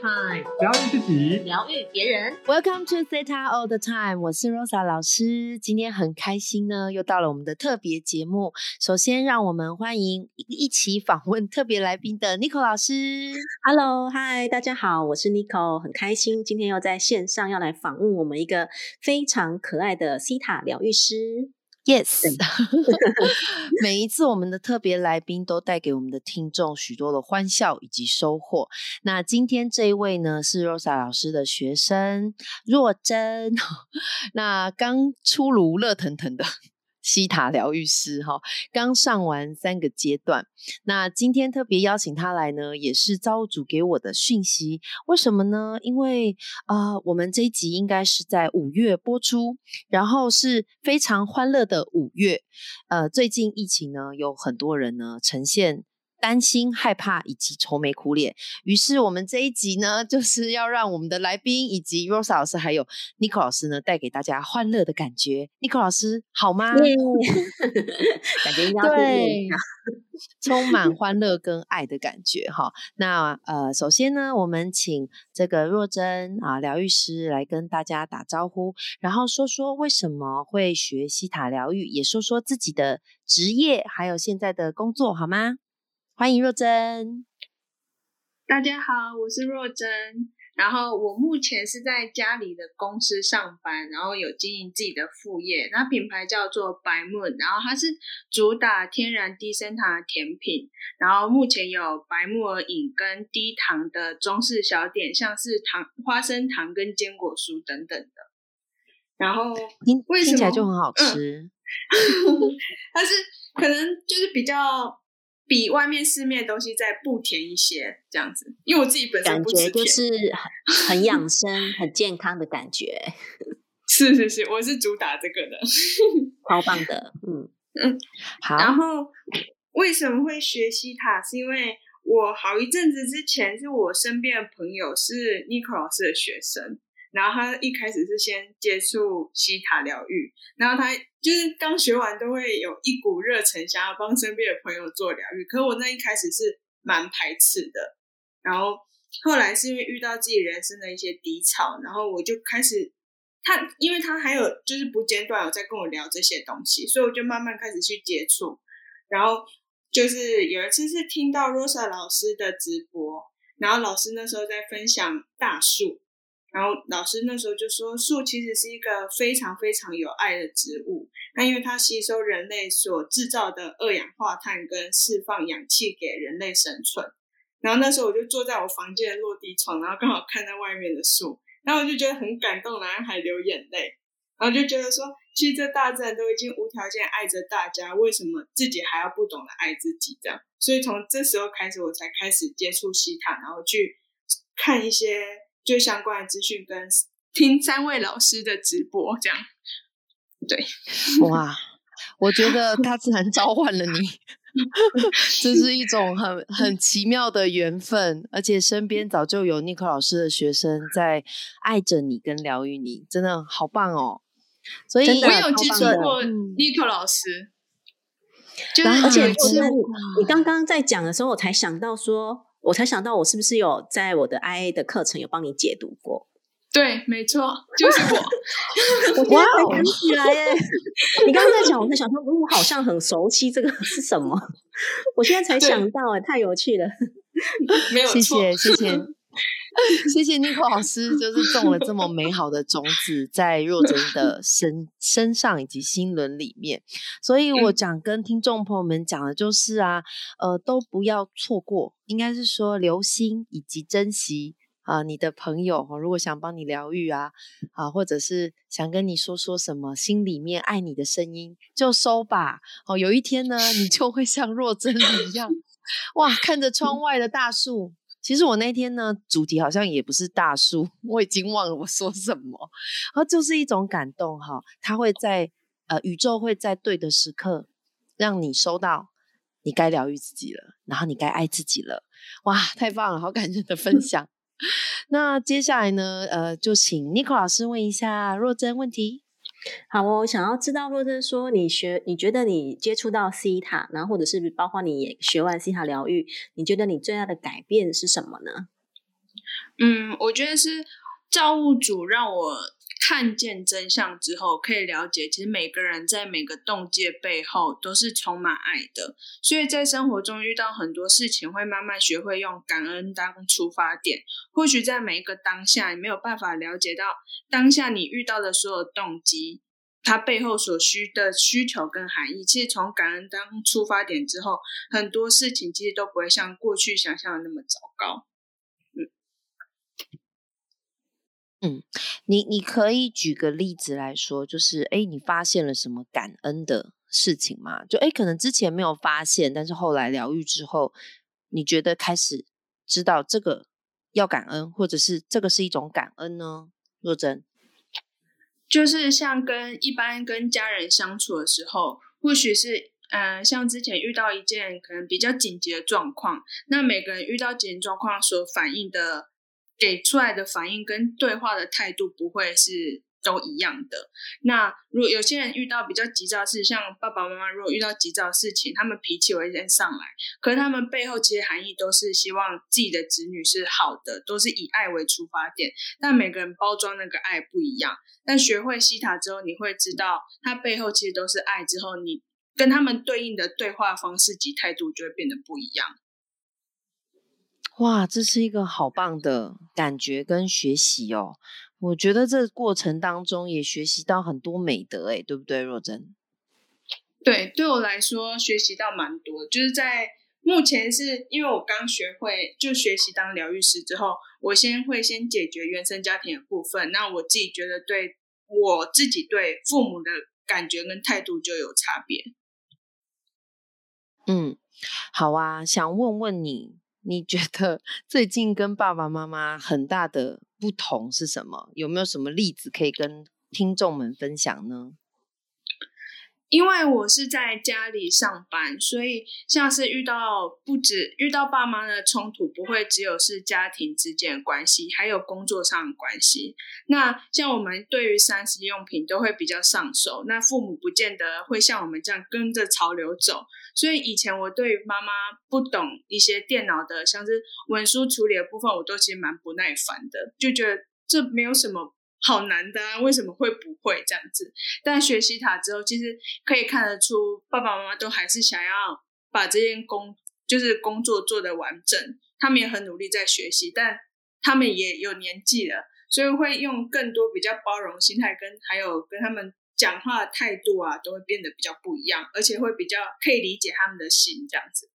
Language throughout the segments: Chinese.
Time，疗愈自己，疗愈别人。Welcome to Theta All the Time，我是 Rosa 老师。今天很开心呢，又到了我们的特别节目。首先，让我们欢迎一起访问特别来宾的 Nico 老师。Hello，嗨，大家好，我是 Nico，很开心今天又在线上要来访问我们一个非常可爱的西塔疗愈师。Yes，每一次我们的特别来宾都带给我们的听众许多的欢笑以及收获。那今天这一位呢是 Rosa 老师的学生若真，那刚出炉热腾腾的西塔疗愈师哈，刚上完三个阶段。那今天特别邀请他来呢，也是造物主给我的讯息。为什么呢？因为啊，我们这一集应该是在五月播出，然后是非常欢乐的五月。呃，最近疫情呢，有很多人呢呈现。担心、害怕以及愁眉苦脸，于是我们这一集呢，就是要让我们的来宾以及 Rosa 老师还有 Nico 老师呢，带给大家欢乐的感觉。Nico 老师好吗？感觉应该要对，充满欢乐跟爱的感觉哈。那呃，首先呢，我们请这个若真啊疗愈师来跟大家打招呼，然后说说为什么会学西塔疗愈，也说说自己的职业还有现在的工作，好吗？欢迎若真。大家好，我是若真。然后我目前是在家里的公司上班，然后有经营自己的副业，那品牌叫做白 moon，然后它是主打天然低升糖的甜品，然后目前有白木耳饮跟低糖的中式小点，像是糖花生糖跟坚果酥等等的。然后听为什么听起来就很好吃，它是可能就是比较比外面市面的东西再不甜一些这样子，因为我自己本身感不吃甜，觉就是很很养生、很健康的感觉，是是是，我是主打这个的。超棒的。嗯嗯，好，然后为什么会学西塔？是因为我好一阵子之前是我身边的朋友是 Nico 老师的学生，然后他一开始是先接触西塔疗愈，然后他就是刚学完都会有一股热忱，想要帮身边的朋友做疗愈。可我那一开始是蛮排斥的，然后后来是因为遇到自己人生的一些低潮，然后我就开始他，因为他还有就是不间断有在跟我聊这些东西，所以我就慢慢开始去接触，然后就是有一次是听到 Rosa 老师的直播，然后老师那时候在分享大树。然后老师那时候就说，树其实是一个非常非常有爱的植物。那因为它吸收人类所制造的二氧化碳跟释放氧气给人类生存。然后那时候我就坐在我房间的落地窗，然后刚好看到外面的树，然后我就觉得很感动，然后还流眼泪。然后就觉得说，其实这大自然都已经无条件爱着大家，为什么自己还要不懂得爱自己？这样，所以从这时候开始，我才开始接触西塔，然后去看一些。就相关的资讯跟听三位老师的直播，这样。对。哇，我觉得 大自然召唤了你，这是一种很很奇妙的缘分，而且身边早就有 Nico 老师的学生在爱着你跟疗愈你，真的好棒哦！所以我有接触过嗯。Nico 老师，就是而且然是你刚刚在讲的时候，我才想到说，我才想到我是不是有在我的 IA 的课程有帮你解读过？对，没错，就是我。我现在才想起来耶！你刚刚在讲，我在想说，嗯我好像很熟悉这个是什么？我现在才想到，哎，太有趣了。没有错，谢谢谢谢 谢 Nico 老师，就是种了这么美好的种子在若 真的身身上以及心轮里面。所以我嗯讲跟听众朋友们讲的就是啊，呃，都不要错过，应该是说留心以及珍惜。啊，你的朋友如果想帮你疗愈啊，啊，或者是想跟你说说什么，心里面爱你的声音，就收吧。哦，有一天呢，你就会像若真一样，哇，看着窗外的大树。其实我那天呢，主题好像也不是大树，我已经忘了我说什么，然后就是一种感动哈，它会在呃宇宙会在对的时刻让你收到，你该疗愈自己了，然后你该爱自己了，哇，太棒了，好感人的分享。那接下来呢，呃，就请 Nico 老师问一下若真问题。好，我想要知道，或者说你学，你觉得你接触到西塔，然后或者是包括你也学完西塔疗愈，你觉得你最大的改变是什么呢？嗯，我觉得是造物主让我看见真相之后，可以了解，其实每个人在每个动机背后都是充满爱的。所以在生活中遇到很多事情，会慢慢学会用感恩当出发点。或许在每一个当下，你没有办法了解到当下你遇到的所有动机，它背后所需的需求跟含义。其实从感恩当出发点之后，很多事情其实都不会像过去想象的那么糟糕。嗯，你你可以举个例子来说，就是哎，你发现了什么感恩的事情吗？就哎，可能之前没有发现，但是后来疗愈之后，你觉得开始知道这个要感恩，或者是这个是一种感恩呢？若真，就是像跟一般跟家人相处的时候，或许是嗯，像之前遇到一件可能比较紧急的状况，那每个人遇到紧急状况所反应的。给出来的反应跟对话的态度不会是都一样的。那如果有些人遇到比较急躁事，像爸爸妈妈如果遇到急躁的事情，他们脾气会先上来，可是他们背后其实含义都是希望自己的子女是好的，都是以爱为出发点。但每个人包装那个爱不一样。但学会西塔之后，你会知道它背后其实都是爱。之后，你跟他们对应的对话方式及态度就会变得不一样。哇，这是一个好棒的感觉跟学习哦！我觉得这过程当中也学习到很多美德，哎，对不对，若真？对，对我来说学习到蛮多，就是在目前是因为我刚学会就学习当疗愈师之后，我先会先解决原生家庭的部分，那我自己觉得对我自己对父母的感觉跟态度就有差别。嗯，好啊，想问问你。你觉得最近跟爸爸妈妈很大的不同是什么？有没有什么例子可以跟听众们分享呢？因为我是在家里上班，所以像是遇到不止遇到爸妈的冲突，不会只有是家庭之间的关系，还有工作上的关系。那像我们对于三 C 用品都会比较上手，那父母不见得会像我们这样跟着潮流走。所以以前我对妈妈不懂一些电脑的，像是文书处理的部分，我都其实蛮不耐烦的，就觉得这没有什么。好难的啊！为什么会不会这样子？但学习塔之后，其实可以看得出，爸爸妈妈都还是想要把这件工，就是工作做得完整。他们也很努力在学习，但他们也有年纪了，所以会用更多比较包容心态，跟还有跟他们讲话的态度啊，都会变得比较不一样，而且会比较可以理解他们的心这样子。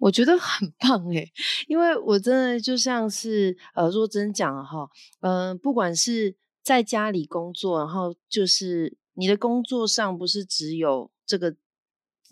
我觉得很棒诶，因为我真的就像是呃若真讲哈，嗯，不管是在家里工作，然后就是你的工作上不是只有这个。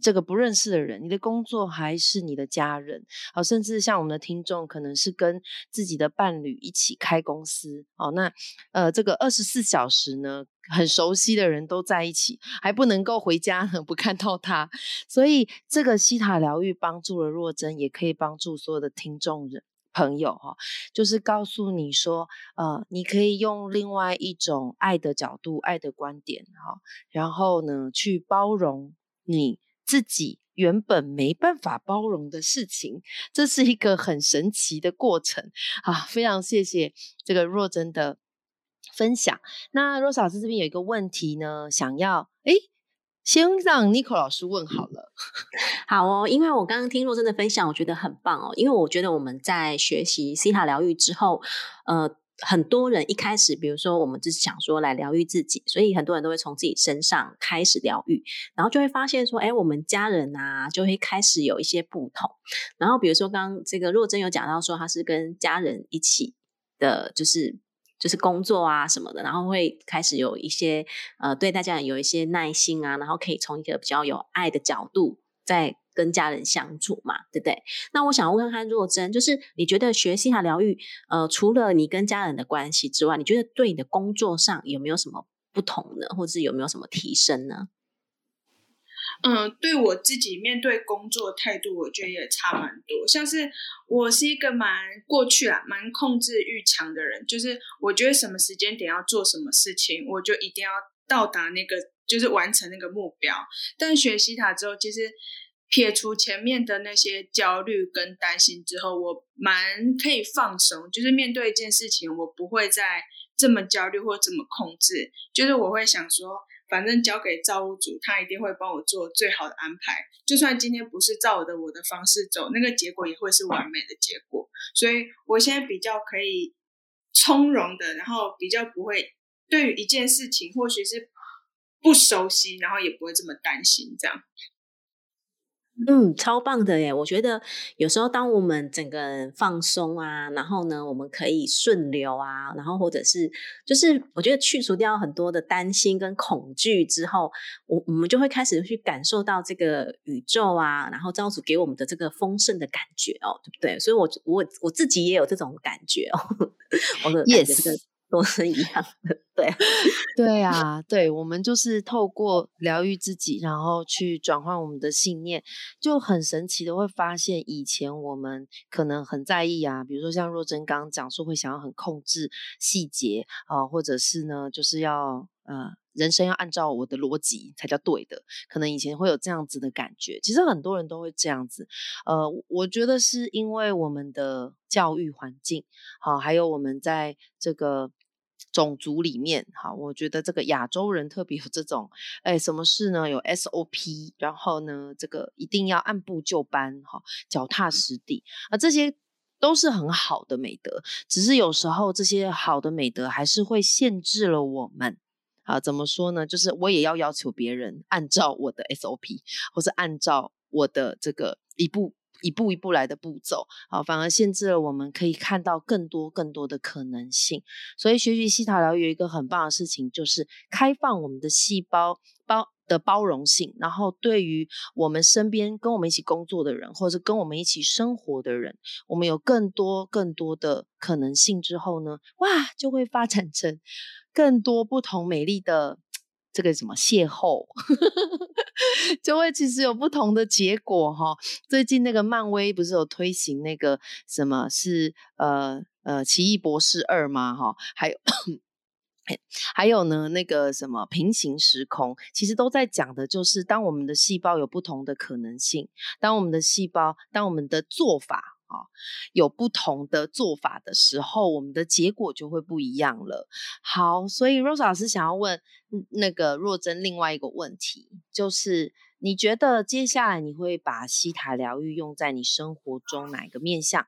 这个不认识的人，你的工作还是你的家人，好，甚至像我们的听众，可能是跟自己的伴侣一起开公司，哦，那呃，这个二十四小时呢，很熟悉的人都在一起，还不能够回家呢，不看到他，所以这个西塔疗愈帮助了若真，也可以帮助所有的听众人朋友哈，就是告诉你说，呃，你可以用另外一种爱的角度、爱的观点，哈，然后呢，去包容你。自己原本没办法包容的事情，这是一个很神奇的过程啊！非常谢谢这个若真的分享。那若老师这边有一个问题呢，想要哎，先让 Nico 老师问好了。好哦，因为我刚刚听若真的分享，我觉得很棒哦。因为我觉得我们在学习西塔疗愈之后，呃。很多人一开始，比如说我们只是想说来疗愈自己，所以很多人都会从自己身上开始疗愈，然后就会发现说，哎，我们家人啊，就会开始有一些不同。然后比如说刚这个若真有讲到说，他是跟家人一起的，就是就是工作啊什么的，然后会开始有一些呃对大家有一些耐心啊，然后可以从一个比较有爱的角度在。跟家人相处嘛，对不对？那我想问看看若真，就是你觉得学西塔疗愈，呃，除了你跟家人的关系之外，你觉得对你的工作上有没有什么不同呢？或者有没有什么提升呢？嗯，对我自己面对工作态度，我觉得也差蛮多。像是我是一个蛮过去啊，蛮控制欲强的人，就是我觉得什么时间点要做什么事情，我就一定要到达那个，就是完成那个目标。但学西塔之后，其实。撇除前面的那些焦虑跟担心之后，我蛮可以放松，就是面对一件事情，我不会再这么焦虑或这么控制，就是我会想说。反正交给造物主，他一定会帮我做最好的安排。就算今天不是照我的我的方式走，那个结果也会是完美的结果。所以我现在比较可以从容的，然后比较不会对于一件事情，或许是不熟悉，然后也不会这么担心这样。嗯，超棒的耶！我觉得有时候当我们整个人放松啊，然后呢，我们可以顺流啊，然后或者是就是我觉得去除掉很多的担心跟恐惧之后，我我们就会开始去感受到这个宇宙啊，然后造主给我们的这个丰盛的感觉哦，对不对？所以，我我我自己也有这种感觉哦，我的也是。都是一样的，对，对啊，对，我们就是透过疗愈自己，然后去转换我们的信念，就很神奇的会发现，以前我们可能很在意啊，比如说像若真刚刚讲说会想要很控制细节啊，或者是呢，就是要呃，人生要按照我的逻辑才叫对的，可能以前会有这样子的感觉，其实很多人都会这样子，呃，我觉得是因为我们的教育环境好，还有我们在这个。种族里面，哈，我觉得这个亚洲人特别有这种，哎，什么事呢？有 SOP，然后呢，这个一定要按部就班，哈，脚踏实地，啊，这些都是很好的美德。只是有时候这些好的美德还是会限制了我们，啊，怎么说呢？就是我也要要求别人按照我的 SOP，或是按照我的这个一步。一步一步来的步骤，啊，反而限制了我们可以看到更多更多的可能性。所以学习西塔疗有一个很棒的事情，就是开放我们的细胞包的包容性，然后对于我们身边跟我们一起工作的人，或者跟我们一起生活的人，我们有更多更多的可能性之后呢，哇，就会发展成更多不同美丽的。这个什么邂逅，就会其实有不同的结果哈。最近那个漫威不是有推行那个什么是呃呃奇异博士二吗？哈，还有还有呢那个什么平行时空，其实都在讲的就是当我们的细胞有不同的可能性，当我们的细胞，当我们的做法。啊，有不同的做法的时候，我们的结果就会不一样了。好，所以 Rose 老师想要问那个若真另外一个问题，就是你觉得接下来你会把西塔疗愈用在你生活中哪一个面向？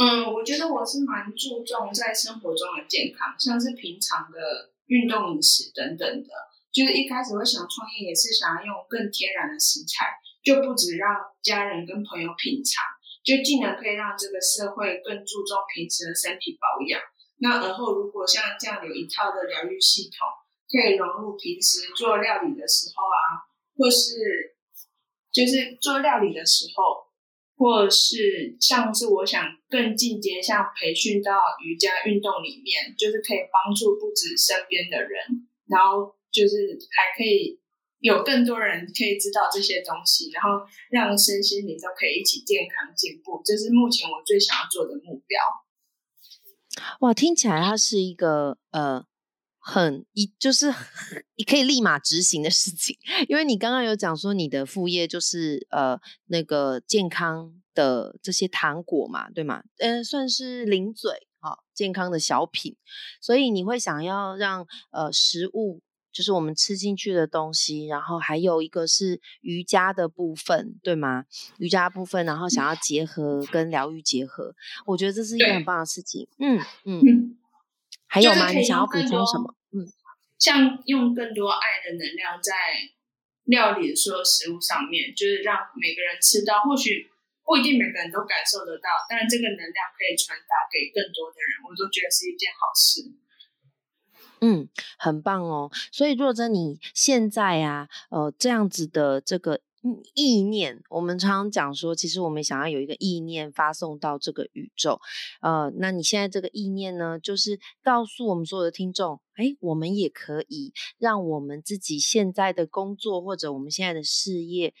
嗯，我觉得我是蛮注重在生活中的健康，像是平常的运动、饮食等等的。就是一开始会想创业，也是想要用更天然的食材，就不止让家人跟朋友品尝。就既能可以让这个社会更注重平时的身体保养，那而后如果像这样有一套的疗愈系统，可以融入平时做料理的时候啊，或是就是做料理的时候，或是像是我想更进阶，像培训到瑜伽运动里面，就是可以帮助不止身边的人，然后就是还可以。有更多人可以知道这些东西，然后让身心灵都可以一起健康进步，这是目前我最想要做的目标。哇，听起来它是一个呃很一就是你 可以立马执行的事情，因为你刚刚有讲说你的副业就是呃那个健康的这些糖果嘛，对吗？呃，算是零嘴啊，健康的小品，所以你会想要让呃食物。就是我们吃进去的东西，然后还有一个是瑜伽的部分，对吗？瑜伽部分，然后想要结合跟疗愈结合，我觉得这是一个很棒的事情。嗯嗯，还有吗？你想要补充什么？嗯，像用更多爱的能量在料理的所有食物上面，就是让每个人吃到，或许不一定每个人都感受得到，但这个能量可以传达给更多的人，我都觉得是一件好事。嗯，很棒哦。所以若真，你现在啊，呃，这样子的这个意念，我们常常讲说，其实我们想要有一个意念发送到这个宇宙，呃，那你现在这个意念呢，就是告诉我们所有的听众，哎，我们也可以让我们自己现在的工作或者我们现在的事业。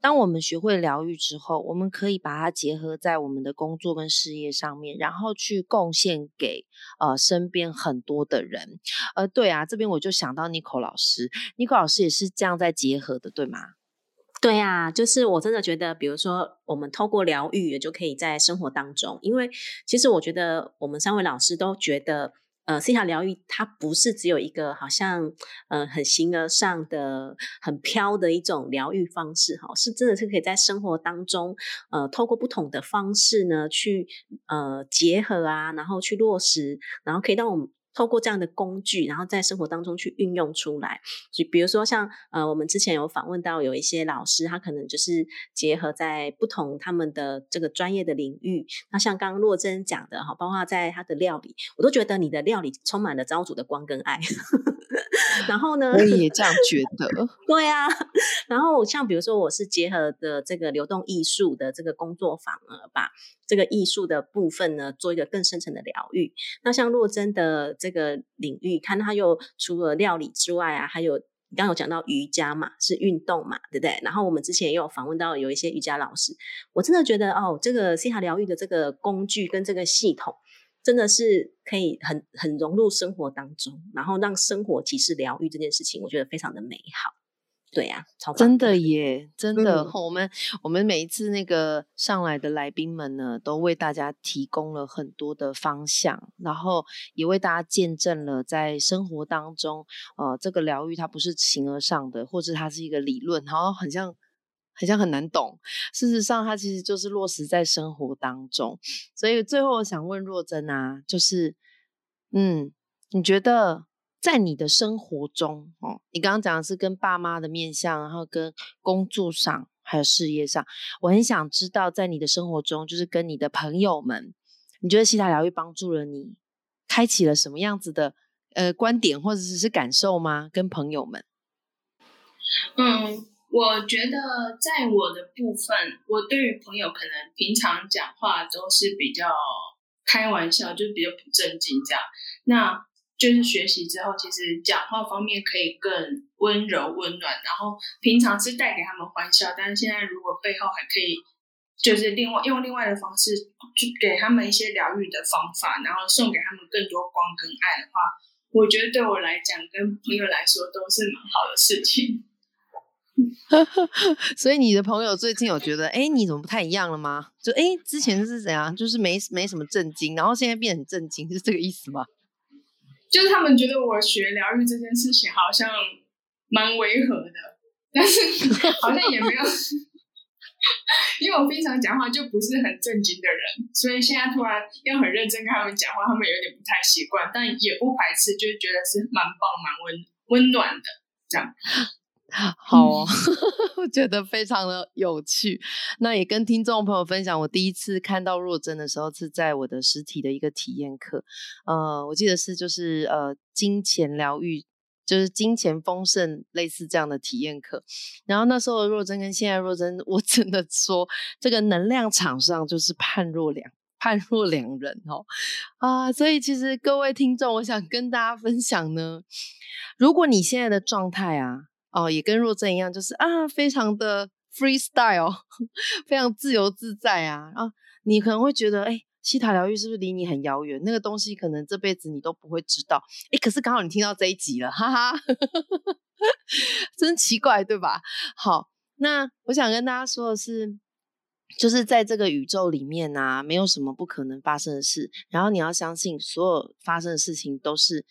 当我们学会疗愈之后，我们可以把它结合在我们的工作跟事业上面，然后去贡献给呃身边很多的人。呃，对啊，这边我就想到 Nico 老师，Nico 老师也是这样在结合的，对吗？对啊，就是我真的觉得，比如说我们透过疗愈，也就可以在生活当中，因为其实我觉得我们三位老师都觉得。呃，西塔疗愈它不是只有一个好像呃很形而上的、很飘的一种疗愈方式哈，是真的是可以在生活当中呃透过不同的方式呢去呃结合啊，然后去落实，然后可以让我们。透过这样的工具，然后在生活当中去运用出来。就比如说像呃，我们之前有访问到有一些老师，他可能就是结合在不同他们的这个专业的领域。那像刚刚若真讲的哈，包括在他的料理，我都觉得你的料理充满了朝主的光跟爱。然后呢，我也这样觉得。对啊，然后像比如说，我是结合的这个流动艺术的这个工作坊呢，把这个艺术的部分呢做一个更深层的疗愈。那像若真的这个领域，看他又除了料理之外啊，还有你刚刚有讲到瑜伽嘛，是运动嘛，对不对？然后我们之前也有访问到有一些瑜伽老师，我真的觉得哦，这个西塔疗愈的这个工具跟这个系统。真的是可以很很融入生活当中，然后让生活即是疗愈这件事情，我觉得非常的美好。对呀，真的耶，真的。我们我们每一次那个上来的来宾们呢，都为大家提供了很多的方向，然后也为大家见证了在生活当中，呃，这个疗愈它不是形而上的，或者它是一个理论，然后很像。好像很难懂，事实上它其实就是落实在生活当中。所以最后我想问若真啊，就是，嗯，你觉得在你的生活中，哦，你刚刚讲的是跟爸妈的面相，然后跟工作上还有事业上，我很想知道，在你的生活中，就是跟你的朋友们，你觉得西塔疗愈帮助了你，开启了什么样子的呃观点或者是感受吗？跟朋友们，嗯。我觉得在我的部分，我对于朋友可能平常讲话都是比较开玩笑，就比较不正经这样。那就是学习之后，其实讲话方面可以更温柔温暖，然后平常是带给他们欢笑，但是现在如果背后还可以，就是另外用另外的方式去给他们一些疗愈的方法，然后送给他们更多光跟爱的话，我觉得对我来讲跟朋友来说都是蛮好的事情。所以你的朋友最近有觉得，哎，你怎么不太一样了吗？就哎，之前是怎样，就是没没什么震惊，然后现在变很震惊，是这个意思吗？就是他们觉得我学疗愈这件事情好像蛮违和的，但是 好像也没有，因为我平常讲话就不是很正经的人，所以现在突然要很认真跟他们讲话，他们有点不太习惯，但也不排斥，就是觉得是蛮棒、蛮温温暖的这样。好哦，我觉得非常的有趣。那也跟听众朋友分享，我第一次看到若真的时候是在我的实体的一个体验课。呃，我记得是就是呃金钱疗愈，就是金钱丰盛类似这样的体验课。然后那时候的若真跟现在若真，我真的说这个能量场上就是判若两判若两人哦啊！所以其实各位听众，我想跟大家分享呢，如果你现在的状态啊。哦，也跟若真一样，就是啊，非常的 freestyle，非常自由自在啊。然后你可能会觉得，哎，西塔疗愈是不是离你很遥远？那个东西可能这辈子你都不会知道。哎，可是刚好你听到这一集了，哈哈，真奇怪，对吧？好，那我想跟大家说的是，就是在这个宇宙里面啊，没有什么不可能发生的事。然后你要相信，所有发生的事情都是。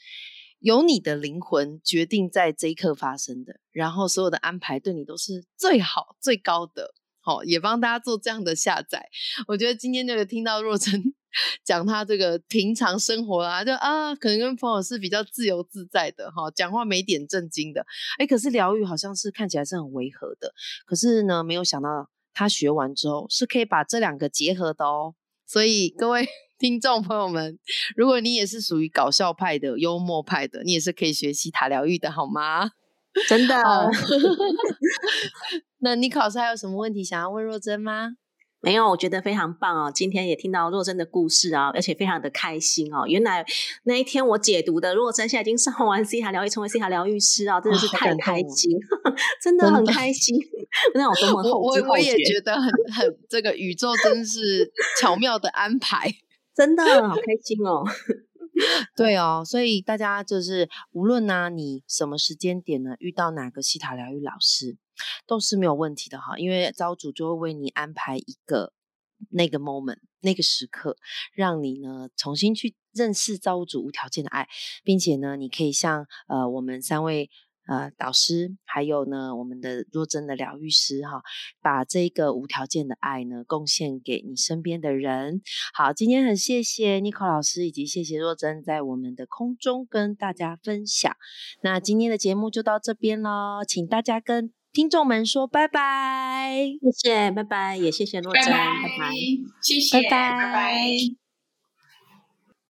由你的灵魂决定在这一刻发生的，然后所有的安排对你都是最好最高的。好，也帮大家做这样的下载。我觉得今天就有听到若晨 讲他这个平常生活啊，就啊，可能跟朋友是比较自由自在的哈，讲话没点正经的。哎，可是疗愈好像是看起来是很违和的，可是呢，没有想到他学完之后是可以把这两个结合的哦。所以各位。听众朋友们，如果你也是属于搞笑派的、幽默派的，你也是可以学习塔疗愈的，好吗？真的。那你考试还有什么问题想要问若真吗？没有，我觉得非常棒哦。今天也听到若真的故事啊，而且非常的开心哦。原来那一天我解读的若真，现在已经上完 C 塔疗愈，成为 C 塔疗愈师啊，真的是太开心，真的很开心。那我多么后知后觉，我也觉得很很这个宇宙真是巧妙的安排。真的好开心哦！对哦，所以大家就是无论呢，你什么时间点呢遇到哪个西塔疗愈老师，都是没有问题的哈，因为造主就会为你安排一个那个 moment 那个时刻，让你呢重新去认识造物主无条件的爱，并且呢，你可以像呃我们三位。呃，导师，还有呢，我们的若真的疗愈师哈，把这个无条件的爱呢，贡献给你身边的人。好，今天很谢谢 n i c o 老师，以及谢谢若真在我们的空中跟大家分享。那今天的节目就到这边喽，请大家跟听众们说拜拜，谢谢，拜拜，也谢谢若真，拜拜，谢谢，拜拜。